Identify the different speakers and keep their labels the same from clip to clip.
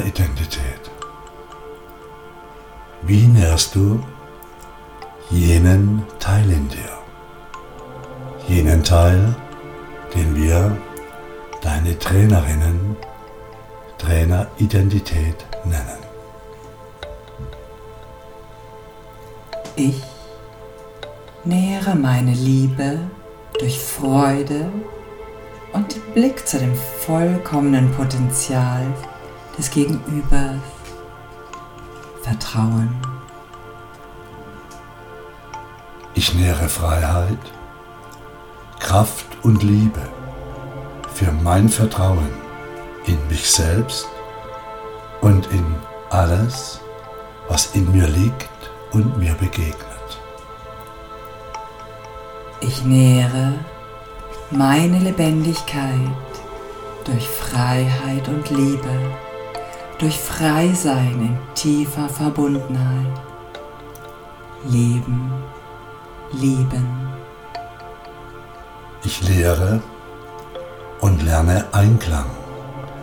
Speaker 1: Traineridentität. Wie nährst du jenen Teil in dir? Jenen Teil, den wir deine Trainerinnen Traineridentität nennen.
Speaker 2: Ich nähere meine Liebe durch Freude und den Blick zu dem vollkommenen Potenzial des Gegenübers. Vertrauen.
Speaker 1: Ich nähere Freiheit, Kraft und Liebe für mein Vertrauen in mich selbst und in alles, was in mir liegt und mir begegnet.
Speaker 2: Ich nähere meine Lebendigkeit durch Freiheit und Liebe, durch Freisein in tiefer Verbundenheit. Leben, lieben.
Speaker 1: Ich lehre und lerne Einklang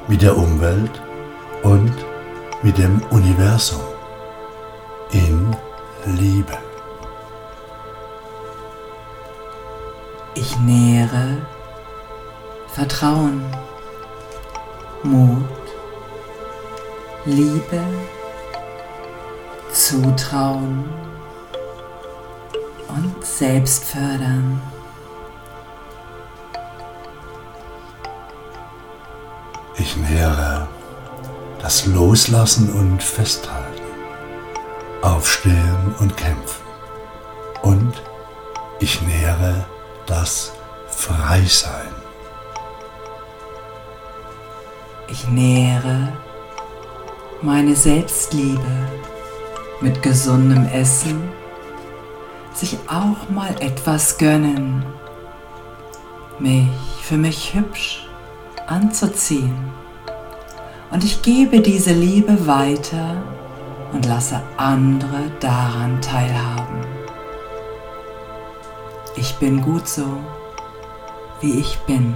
Speaker 1: mit der Umwelt und mit dem Universum in Liebe.
Speaker 2: Ich nähere Vertrauen, Mut, Liebe, Zutrauen und Selbstfördern.
Speaker 1: Ich nähere das Loslassen und Festhalten, Aufstehen und Kämpfen. Und ich nähere das Freisein.
Speaker 2: Ich nähere meine Selbstliebe mit gesundem Essen, sich auch mal etwas gönnen, mich für mich hübsch anzuziehen. Und ich gebe diese Liebe weiter und lasse andere daran teilhaben. Ich bin gut so, wie ich bin.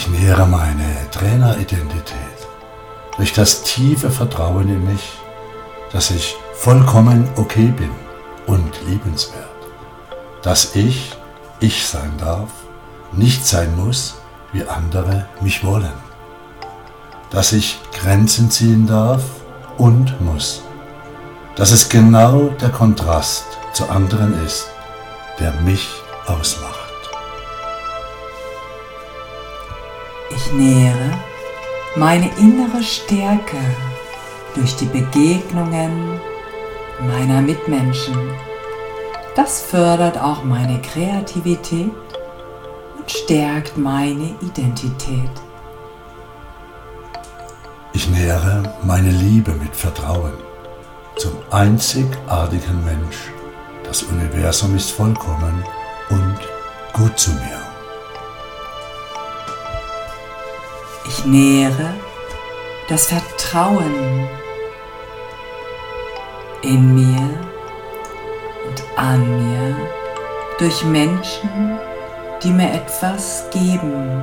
Speaker 1: Ich nähere meine Traineridentität durch das tiefe Vertrauen in mich, dass ich vollkommen okay bin und liebenswert, dass ich ich sein darf, nicht sein muss, wie andere mich wollen, dass ich Grenzen ziehen darf und muss, dass es genau der Kontrast zu anderen ist, der mich ausmacht.
Speaker 2: Ich nähere meine innere Stärke durch die Begegnungen meiner Mitmenschen. Das fördert auch meine Kreativität und stärkt meine Identität.
Speaker 1: Ich nähere meine Liebe mit Vertrauen zum einzigartigen Mensch. Das Universum ist vollkommen und gut zu mir.
Speaker 2: Ich nähere das Vertrauen in mir und an mir durch Menschen, die mir etwas geben,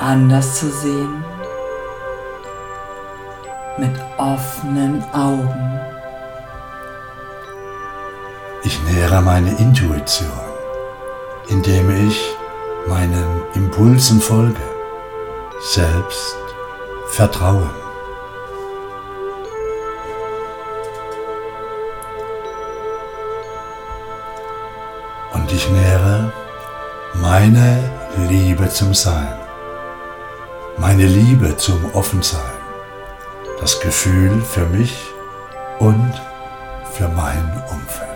Speaker 2: anders zu sehen mit offenen Augen.
Speaker 1: Ich nähere meine Intuition, indem ich meinen Impulsen folge, selbst vertrauen. Und ich nähere meine Liebe zum Sein, meine Liebe zum Offensein das Gefühl für mich und für mein Umfeld.